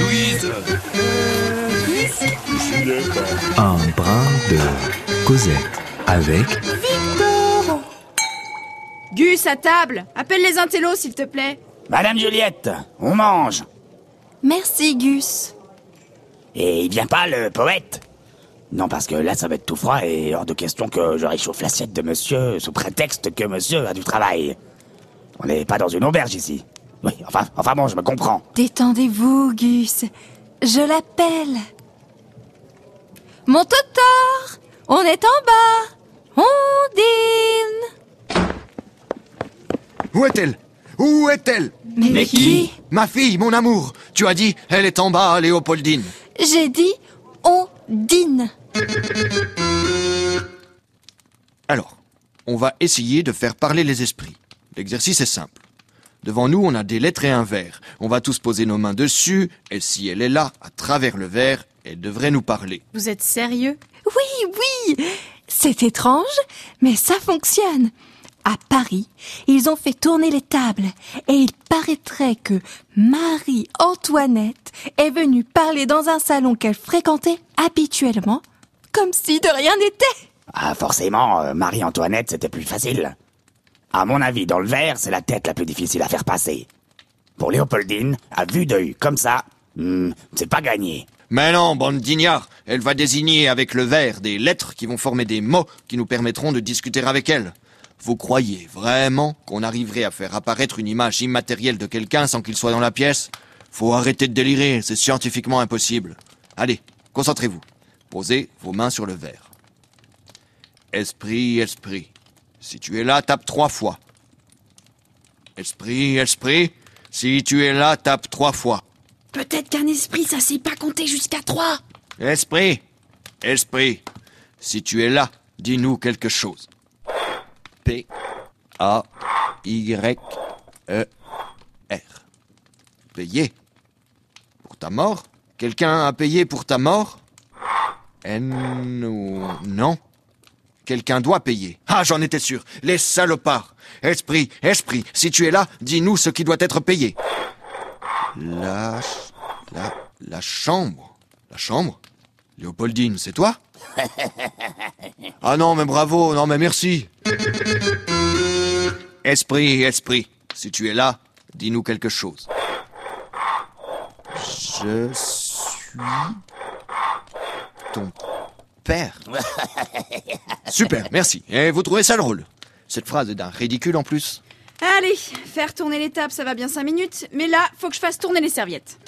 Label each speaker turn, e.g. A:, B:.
A: Louise
B: Un brin de Cosette avec
C: Gus, à table Appelle les intellos, s'il te plaît.
D: Madame Juliette, on mange.
E: Merci, Gus.
D: Et il vient pas le poète? Non, parce que là, ça va être tout froid et hors de question que je réchauffe l'assiette de monsieur sous prétexte que monsieur a du travail. On n'est pas dans une auberge ici. Oui, enfin, enfin bon, je me comprends.
E: Détendez-vous, Gus. Je l'appelle. Mon totor On est en bas On dîne
F: Où est-elle? Où est-elle?
E: Mais, qui?
F: Ma fille, mon amour Tu as dit, elle est en bas, Léopoldine.
E: J'ai dit on dîne.
F: Alors, on va essayer de faire parler les esprits. L'exercice est simple. Devant nous, on a des lettres et un verre. On va tous poser nos mains dessus, et si elle est là, à travers le verre, elle devrait nous parler.
C: Vous êtes sérieux?
E: Oui, oui C'est étrange, mais ça fonctionne. À Paris, ils ont fait tourner les tables et il paraîtrait que Marie-Antoinette est venue parler dans un salon qu'elle fréquentait habituellement, comme si de rien n'était.
D: Ah, forcément, euh, Marie-Antoinette, c'était plus facile. À mon avis, dans le verre, c'est la tête la plus difficile à faire passer. Pour Léopoldine, à vue d'œil, comme ça, hmm, c'est pas gagné.
F: Mais non, bande elle va désigner avec le verre des lettres qui vont former des mots qui nous permettront de discuter avec elle. Vous croyez vraiment qu'on arriverait à faire apparaître une image immatérielle de quelqu'un sans qu'il soit dans la pièce? Faut arrêter de délirer, c'est scientifiquement impossible. Allez, concentrez-vous. Posez vos mains sur le verre. Esprit, esprit. Si tu es là, tape trois fois. Esprit, esprit. Si tu es là, tape trois fois.
C: Peut-être qu'un esprit, ça sait pas compter jusqu'à trois.
F: Esprit, esprit. Si tu es là, dis-nous quelque chose. P A Y E R. Payer. Pour ta mort? Quelqu'un a payé pour ta mort? N ou non? Quelqu'un doit payer. Ah, j'en étais sûr. Les salopards. Esprit, esprit, si tu es là, dis-nous ce qui doit être payé. La, la, la chambre. La chambre? Léopoldine, c'est toi? Ah non, mais bravo, non, mais merci. Esprit, esprit, si tu es là, dis-nous quelque chose. Je suis ton père. Super, merci. Et vous trouvez ça drôle Cette phrase est d'un ridicule en plus?
C: Allez, faire tourner les tables, ça va bien cinq minutes. Mais là, faut que je fasse tourner les serviettes.